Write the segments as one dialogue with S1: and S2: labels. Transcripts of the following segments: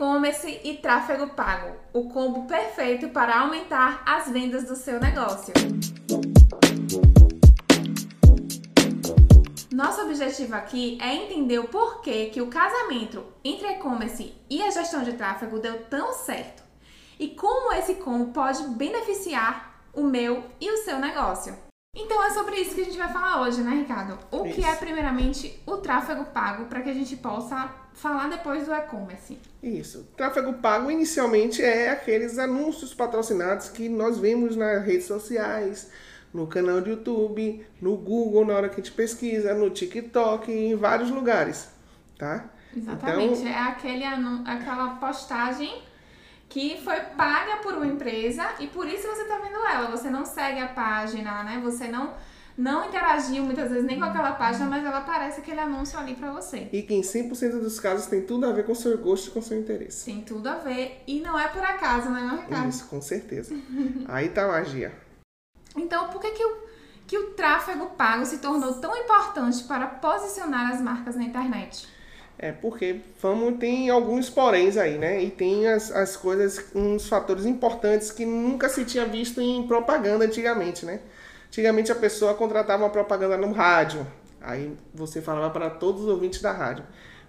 S1: E-commerce e tráfego pago, o combo perfeito para aumentar as vendas do seu negócio. Nosso objetivo aqui é entender o porquê que o casamento entre e-commerce e a gestão de tráfego deu tão certo e como esse combo pode beneficiar o meu e o seu negócio. Então é sobre isso que a gente vai falar hoje, né, Ricardo? O isso. que é primeiramente o tráfego pago para que a gente possa falar depois do e-commerce.
S2: Isso. Tráfego pago inicialmente é aqueles anúncios patrocinados que nós vemos nas redes sociais, no canal do YouTube, no Google na hora que a gente pesquisa, no TikTok, em vários lugares, tá?
S1: Exatamente. Então, é aquele aquela postagem que foi paga por uma empresa e por isso você está vendo ela. Você não segue a página, né? Você não não interagiu muitas vezes nem com aquela página, mas ela aparece aquele anúncio ali para você.
S2: E que em 100% dos casos tem tudo a ver com o seu gosto e com o seu interesse.
S1: Tem tudo a ver e não é por acaso, né, Ricardo?
S2: Isso, com certeza. Aí tá a magia.
S1: Então, por que que o, que o tráfego pago se tornou tão importante para posicionar as marcas na internet?
S2: É porque vamos, tem alguns poréns aí, né? E tem as, as coisas, uns fatores importantes que nunca se tinha visto em propaganda antigamente, né? Antigamente a pessoa contratava uma propaganda no rádio, aí você falava para todos os ouvintes da rádio,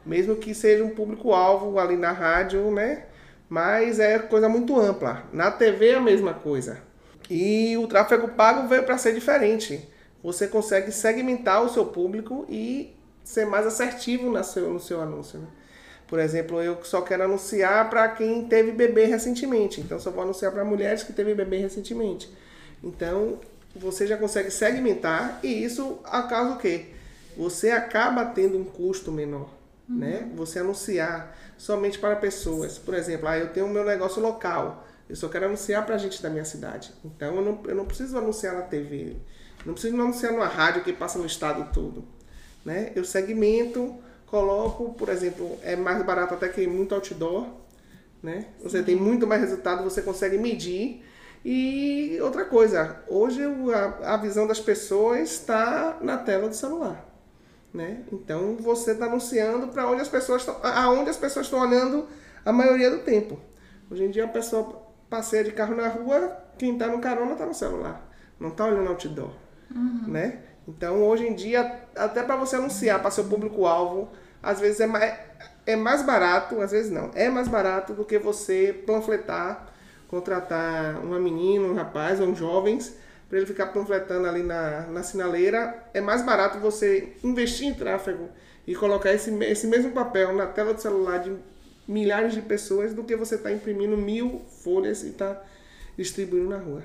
S2: mesmo que seja um público-alvo ali na rádio, né? Mas é coisa muito ampla. Na TV é a mesma coisa. E o tráfego pago veio para ser diferente. Você consegue segmentar o seu público e ser mais assertivo no seu, no seu anúncio. Né? Por exemplo, eu só quero anunciar para quem teve bebê recentemente. Então, só vou anunciar para mulheres que teve bebê recentemente. Então, você já consegue segmentar e isso acaba o quê? Você acaba tendo um custo menor, uhum. né? Você anunciar somente para pessoas. Por exemplo, ah, eu tenho o meu negócio local. Eu só quero anunciar para a gente da minha cidade. Então eu não, eu não preciso anunciar na TV. Não preciso anunciar numa rádio que passa no estado todo. Né? Eu segmento, coloco, por exemplo, é mais barato até que muito outdoor. Né? Você tem muito mais resultado, você consegue medir. E outra coisa, hoje a, a visão das pessoas está na tela do celular. Né? Então você está anunciando para onde as pessoas estão, aonde as pessoas estão olhando a maioria do tempo. Hoje em dia a pessoa passeia de carro na rua, quem está no carona está no celular, não está olhando outdoor, uhum. né? Então, hoje em dia, até para você anunciar para seu público-alvo, às vezes é mais, é mais barato, às vezes não, é mais barato do que você panfletar, contratar uma menina, um rapaz ou um jovens para ele ficar panfletando ali na, na sinaleira. É mais barato você investir em tráfego e colocar esse, esse mesmo papel na tela do celular de milhares de pessoas do que você está imprimindo mil folhas e está distribuindo na rua.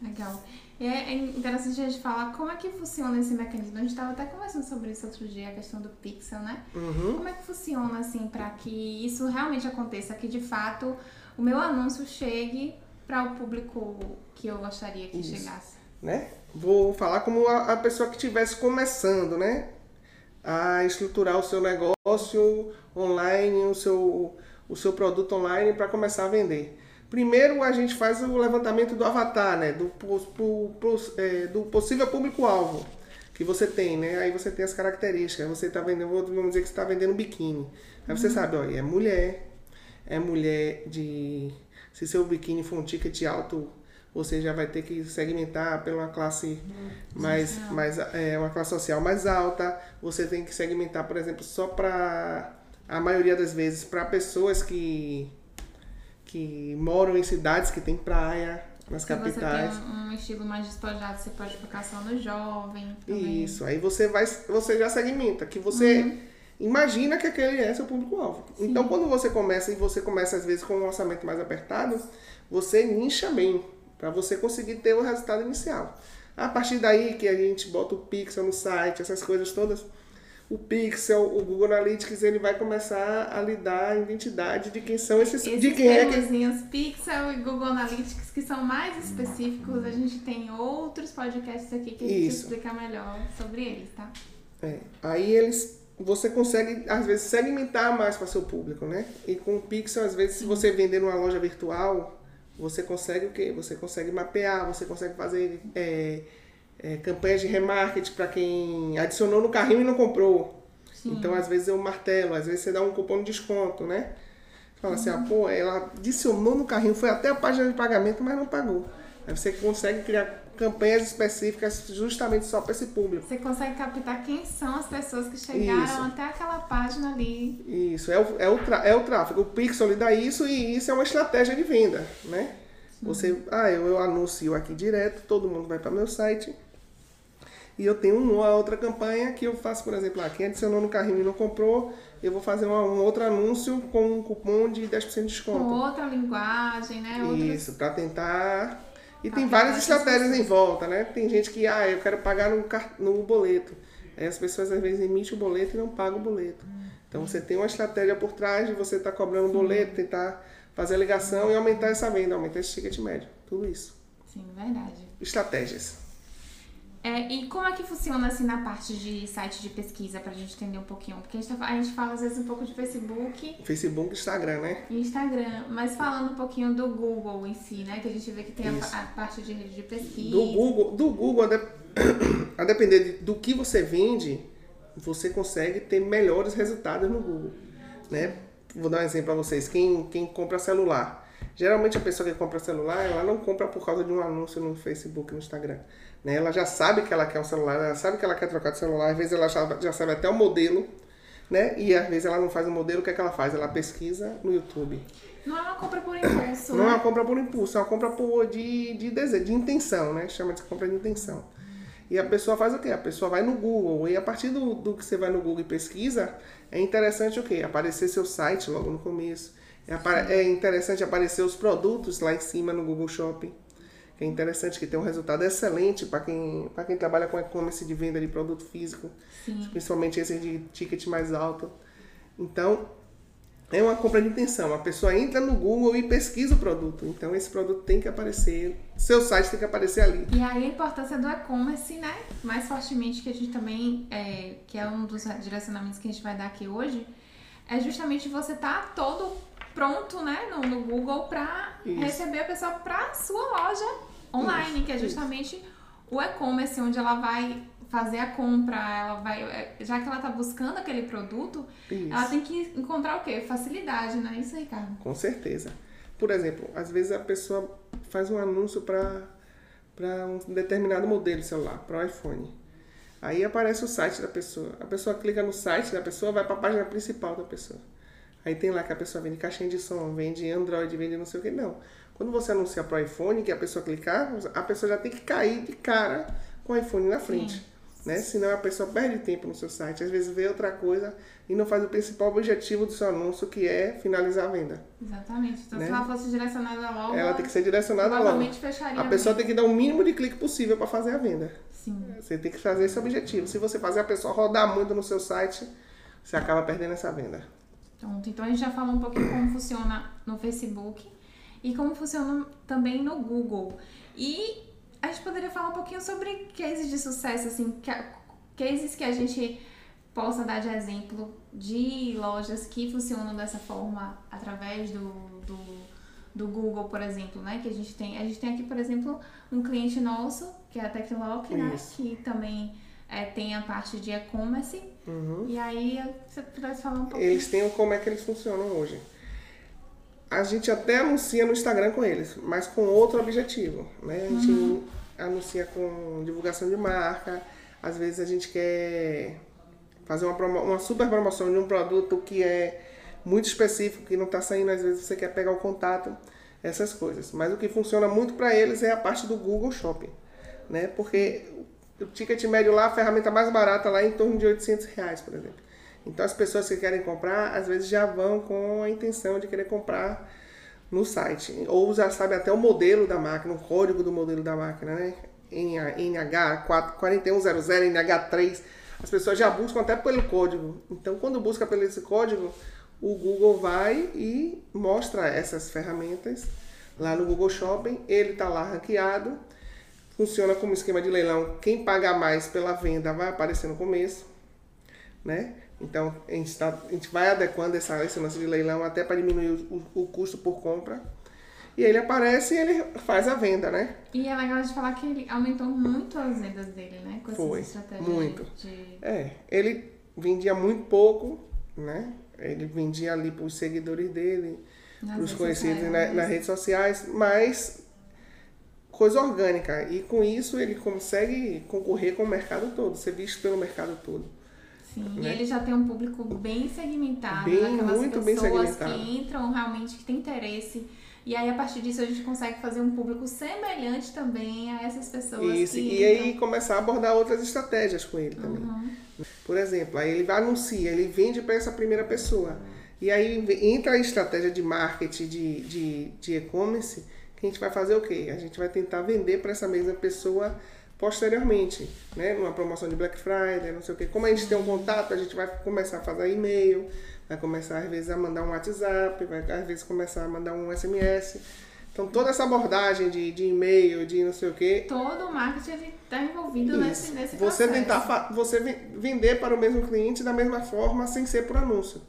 S1: Legal. E é, é interessante a gente falar como é que funciona esse mecanismo. A gente estava até conversando sobre isso outro dia, a questão do pixel, né?
S2: Uhum.
S1: Como é que funciona, assim, para que isso realmente aconteça, que de fato o meu anúncio chegue para o público que eu gostaria que isso. chegasse?
S2: Né? Vou falar como a, a pessoa que estivesse começando, né? a estruturar o seu negócio online, o seu, o seu produto online para começar a vender. Primeiro a gente faz o levantamento do avatar, né? do, é, do possível público-alvo que você tem, né? Aí você tem as características. Você está vendendo, vamos dizer que você está vendendo biquíni. Aí você uhum. sabe, olha, é mulher, é mulher de. Se seu biquíni for um ticket alto, você já vai ter que segmentar pela classe mais, mais é, uma classe social mais alta. Você tem que segmentar, por exemplo, só para a maioria das vezes para pessoas que que moram em cidades que tem praia, nas
S1: Se
S2: capitais.
S1: você tem um, um, estilo mais despojado, você pode focar só no jovem. Também.
S2: Isso, aí você vai, você já segmenta, que você uhum. imagina que aquele é seu público-alvo. Então, quando você começa e você começa às vezes com um orçamento mais apertado, você nicha bem para você conseguir ter o resultado inicial. A partir daí que a gente bota o pixel no site, essas coisas todas, o pixel, o Google Analytics, ele vai começar a lhe dar a identidade de quem são esses,
S1: esses
S2: de quem
S1: é que pixel e Google Analytics que são mais específicos, a gente tem outros podcasts aqui que a gente Isso. explica melhor sobre eles, tá?
S2: É. Aí eles você consegue às vezes segmentar mais para seu público, né? E com o pixel às vezes Sim. se você vender numa loja virtual, você consegue o quê? Você consegue mapear, você consegue fazer é, é, campanhas de remarketing para quem adicionou no carrinho e não comprou. Sim. Então, às vezes, eu martelo, às vezes você dá um cupom de desconto, né? Fala assim, ah, pô, ela adicionou no carrinho, foi até a página de pagamento, mas não pagou. Aí você consegue criar campanhas específicas justamente só para esse público.
S1: Você consegue captar quem são as pessoas que chegaram
S2: Isso.
S1: até aquela página ali.
S2: Isso, é o, é o, é o tráfego. O Pixel lhe dá isso e isso é uma estratégia de venda, né? Você, ah, eu, eu anuncio aqui direto, todo mundo vai para meu site e eu tenho uma outra campanha que eu faço, por exemplo, ah, quem adicionou no carrinho e não comprou, eu vou fazer uma- um outro anúncio com um cupom de 10% de
S1: Com
S2: desconto.
S1: outra linguagem, né? Outros...
S2: Isso, para tentar. E
S1: Pra
S2: tem várias estratégias em volta, né? Tem gente que, ah, eu quero pagar no, car- no boleto. Aí as pessoas às vezes emitem o boleto e não pagam o boleto. Então você tem uma estratégia por trás de você estar cobrando o boleto, tentar fazer a ligação e aumentar essa venda, aumentar esse ticket médio. Tudo isso.
S1: Sim, verdade.
S2: Estratégias.
S1: É, e como é que funciona assim na parte de site de pesquisa pra gente entender um pouquinho? Porque a gente, tá- a gente fala às vezes um pouco de Facebook
S2: Facebook, Instagram, né?
S1: e Instagram, mas falando um pouquinho do Google em si, né? Que a gente vê que tem a, a parte de rede de pesquisa.
S2: Do Google, do Google a, de- a depender de- do que você vende, você consegue ter melhores resultados no Google, né? Vou dar um exemplo para vocês. Quem, quem compra celular, geralmente a pessoa que compra celular, ela não compra por causa de um anúncio no Facebook, no Instagram, né? Ela já sabe que ela quer um celular, ela sabe que ela quer trocar de celular, às vezes ela já, já sabe até o modelo, né? E às vezes ela não faz o modelo, o que é que ela faz? Ela pesquisa no YouTube.
S1: Não é uma compra por impulso,
S2: Não é
S1: né?
S2: uma compra por impulso, é uma compra por, de, de desejo, de intenção, né? Chama de compra de intenção. E a pessoa faz o quê? A pessoa vai no Google. E a partir do, do que você vai no Google e pesquisa, é interessante o quê? Aparecer seu site logo no começo. É, é interessante aparecer os produtos lá em cima no Google Shopping. É interessante que tem um resultado excelente para quem, quem trabalha com e-commerce de venda de produto físico.
S1: Sim.
S2: Principalmente esses de ticket mais alto. Então, é uma compra de intenção. A pessoa entra no Google e pesquisa o produto. Então, esse produto tem que aparecer, seu site tem que aparecer ali.
S1: E aí a importância do e-commerce, né? Mais fortemente que a gente também, é, que é um dos direcionamentos que a gente vai dar aqui hoje, é justamente você tá todo pronto, né, no, no Google para
S2: Isso.
S1: receber a pessoa para sua loja online,
S2: Isso,
S1: que é
S2: isso.
S1: justamente o e-commerce, onde ela vai fazer a compra, ela vai, é, já que ela tá buscando aquele produto,
S2: Isso.
S1: ela tem que encontrar o quê? Facilidade, não é isso, Ricardo?
S2: Com certeza. Por exemplo, às vezes a pessoa faz um anúncio para um determinado modelo de celular, para o iPhone. Aí aparece o site da pessoa. A pessoa clica no site da pessoa, vai para a página principal da pessoa. Aí tem lá que a pessoa vende caixinha de som, vende Android, vende não sei o que. Não. Quando você anuncia para o iPhone, que a pessoa clicar, a pessoa já tem que cair de cara com o iPhone na frente. Né? Senão a pessoa perde tempo no seu site. Às vezes vê outra coisa e não faz o principal objetivo do seu anúncio, que é finalizar a venda.
S1: Exatamente. Então,
S2: Né?
S1: se ela fosse direcionada logo,
S2: Ela tem que ser direcionada logo.
S1: fecharia
S2: A pessoa
S1: bem.
S2: tem que dar o mínimo de clique possível para fazer a venda.
S1: Sim.
S2: Você tem que fazer esse objetivo. Se você fazer a pessoa rodar muito no seu site, você acaba perdendo essa venda.
S1: Pronto, então a gente já falou um pouquinho como funciona no Facebook e como funciona também no Google. E a gente poderia falar um pouquinho sobre cases de sucesso, assim, cases que a gente possa dar de exemplo de lojas que funcionam dessa forma através do, do, do Google, por exemplo, né? Que a gente tem. A gente tem aqui, por exemplo, um cliente nosso, que é a Tecnoloc, né? Que também é, tem a parte de e-commerce.
S2: Uhum.
S1: E aí, você pudesse falar um pouquinho.
S2: Eles têm como é que eles funcionam hoje. A gente até anuncia no Instagram com eles, mas com outro objetivo. Né? A gente anuncia com divulgação de marca. Às vezes a gente quer fazer uma, promo- uma super promoção de um produto que é muito específico, que não está saindo, às vezes você quer pegar o contato, essas coisas. Mas o que funciona muito para eles é a parte do Google Shopping, né? Porque o ticket médio lá, a ferramenta mais barata lá é em torno de 800 reais, por exemplo. Então as pessoas que querem comprar, às vezes já vão com a intenção de querer comprar no site. Ou já sabe até o modelo da máquina, o código do modelo da máquina, né? NH 4100, NH3. As pessoas já buscam até pelo código. Então, quando busca pelo esse código, o Google vai e mostra essas ferramentas lá no Google Shopping. Ele está lá ranqueado. Funciona como esquema de leilão. Quem pagar mais pela venda vai aparecer no começo, né? Então a gente, tá, a gente vai adequando essa, esse lance de leilão até para diminuir o, o, custo por compra. E ele aparece e ele faz a venda, né?
S1: E é legal de falar que ele aumentou muito as vendas dele, né? Com
S2: Foi, muito.
S1: de...
S2: É, ele vendia muito pouco, né? Ele vendia ali para os seguidores dele, para os conhecidos na-
S1: né?
S2: nas redes sociais, mas coisa orgânica. E com isso ele consegue concorrer com o mercado todo, ser visto pelo mercado todo.
S1: Sim, e
S2: né?
S1: ele já tem um público bem segmentado,
S2: Bem, muito bem
S1: pessoas
S2: segmentado.
S1: que entram realmente, que têm interesse. E aí, a partir disso, a gente consegue fazer um público semelhante também a essas pessoas
S2: Isso,
S1: que
S2: e aí começar a abordar outras estratégias com ele também.
S1: Uhum.
S2: Por exemplo, aí ele anuncia, ele vende para essa primeira pessoa. E aí entra a estratégia de marketing de, de, de e-commerce, que a gente vai fazer o quê? A gente vai tentar vender para essa mesma pessoa posteriormente, né? Numa promoção de Black Friday, não sei o quê. Como a gente tem um contato, a gente vai começar a fazer e-mail, vai começar às vezes a mandar um WhatsApp, vai às vezes começar a mandar um SMS. Então toda essa abordagem de, de e-mail, de não sei o quê,
S1: todo o marketing está envolvido nesse,
S2: isso.
S1: nesse
S2: Você
S1: processo.
S2: tentar você ven- vender para o mesmo cliente da mesma forma sem ser por anúncio,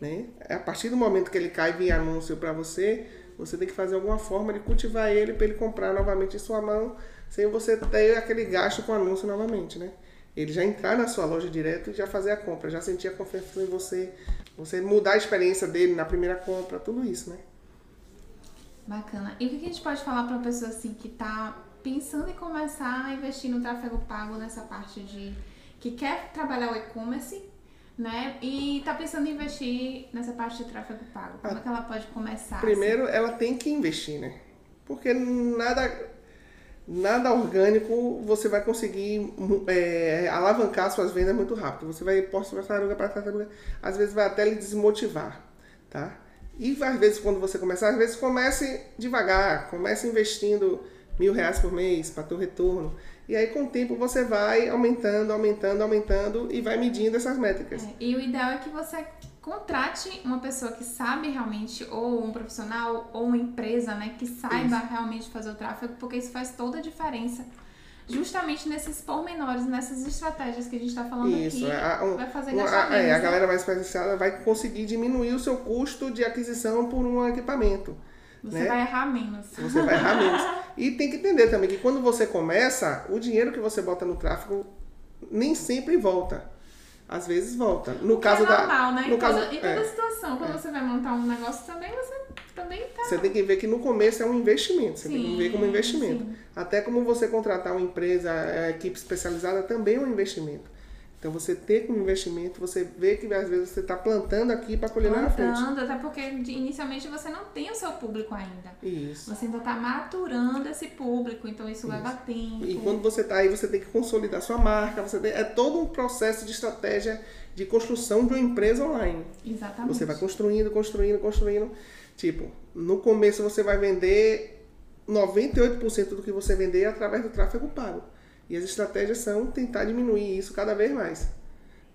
S2: né? A partir do momento que ele cai via anúncio para você, você tem que fazer alguma forma de cultivar ele para ele comprar novamente em sua mão, sem você ter aquele gasto com anúncio novamente, né? Ele já entrar na sua loja direto e já fazer a compra, já sentir a confiança em você, você mudar a experiência dele na primeira compra, tudo isso, né?
S1: Bacana. E o que que a gente pode falar para uma pessoa assim que está pensando em começar a investir no tráfego pago nessa parte de que quer trabalhar o e-commerce, né? E está pensando em investir nessa parte de tráfego pago. Como é que ela pode começar? assim?
S2: Primeiro, ela tem que investir, né? Porque nada, nada orgânico você vai conseguir é, alavancar suas vendas muito rápido. Você vai posto para tartaruga para tartaruga, às vezes vai até lhe desmotivar, tá? E às vezes quando você começar, às vezes comece devagar, comece investindo mil reais por mês para ter retorno. E aí com o tempo você vai aumentando, aumentando, aumentando e vai medindo essas métricas.
S1: É, e o ideal é que você contrate uma pessoa que sabe realmente, ou um profissional, ou uma empresa, né, que saiba realmente fazer o tráfego, porque isso faz toda a diferença. Justamente nesses pormenores, nessas estratégias que a gente está falando
S2: Isso,
S1: aqui,
S2: a, um-
S1: vai fazer gastar
S2: a, é, a
S1: né?
S2: galera mais especializada vai conseguir diminuir o seu custo de aquisição por um equipamento.
S1: Você
S2: né?
S1: vai errar menos.
S2: Você vai errar menos. E tem que entender também que quando você começa, o dinheiro que você bota no tráfego nem sempre volta. Às vezes volta. No caso
S1: é
S2: da.
S1: normal, né?
S2: no
S1: em,
S2: caso,
S1: toda, em toda
S2: é,
S1: situação, quando você vai montar um negócio também, você também tá.
S2: você tem que ver que no começo é um investimento. Você tem que
S1: Sim,
S2: ver como investimento.
S1: sim.
S2: Até como você contratar uma empresa, a equipe especializada também é um investimento. Então você ter como investimento, você vê que às vezes você está plantando aqui para colher lá na frente.
S1: Plantando, até porque inicialmente você não tem o seu público ainda.
S2: Isso.
S1: Você ainda tá maturando esse público, então isso, leva tempo.
S2: E quando você está aí, você tem que consolidar sua marca. Você tem- é todo um processo de estratégia de construção de uma empresa online.
S1: Exatamente.
S2: Você vai construindo, construindo, construindo. Tipo, no começo você vai vender 98% do que você vender através do tráfego pago. E as estratégias são tentar diminuir isso cada vez mais.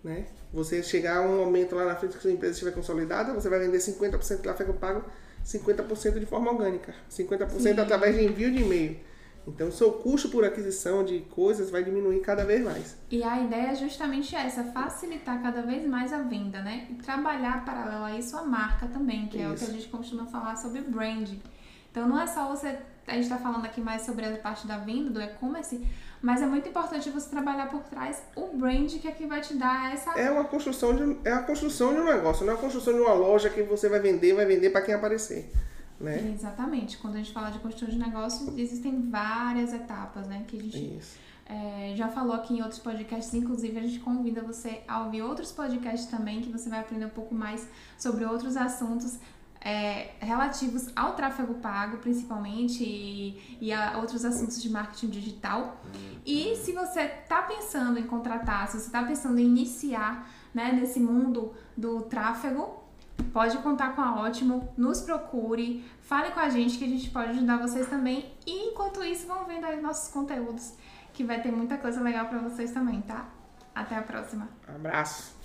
S2: Né? Você chegar a um momento lá na frente que a sua empresa estiver consolidada, você vai vender 50% de tráfego pago, 50% de forma orgânica, 50%
S1: Sim.
S2: através de envio de e-mail. Então, o seu custo por aquisição de coisas vai diminuir cada vez mais.
S1: E a ideia é justamente essa, facilitar cada vez mais a venda, né? E trabalhar paralelo a isso a marca também, que é o que a
S2: Isso.
S1: gente costuma falar sobre branding. Então não é só você, a gente está falando aqui mais sobre a parte da venda, do e-commerce, mas é muito importante você trabalhar por trás o brand que é que vai te dar essa
S2: É uma construção de, é a construção de um negócio, não é a construção de uma loja que você vai vender, vai vender para quem aparecer. Né?
S1: Exatamente. Quando a gente fala de construção de negócio, existem várias etapas, né? Que a gente
S2: Isso.
S1: é, já falou aqui em outros podcasts. Inclusive, a gente convida você a ouvir outros podcasts também, que você vai aprender um pouco mais sobre outros assuntos é, relativos ao tráfego pago, principalmente, e, e a outros assuntos de marketing digital. E se você está pensando em contratar, se você está pensando em iniciar né, nesse mundo do tráfego, pode contar com a Ótimo, nos procure, fale com a gente que a gente pode ajudar vocês também. E enquanto isso, vão vendo aí nossos conteúdos, que vai ter muita coisa legal para vocês também, tá? Até a próxima!
S2: Abraço.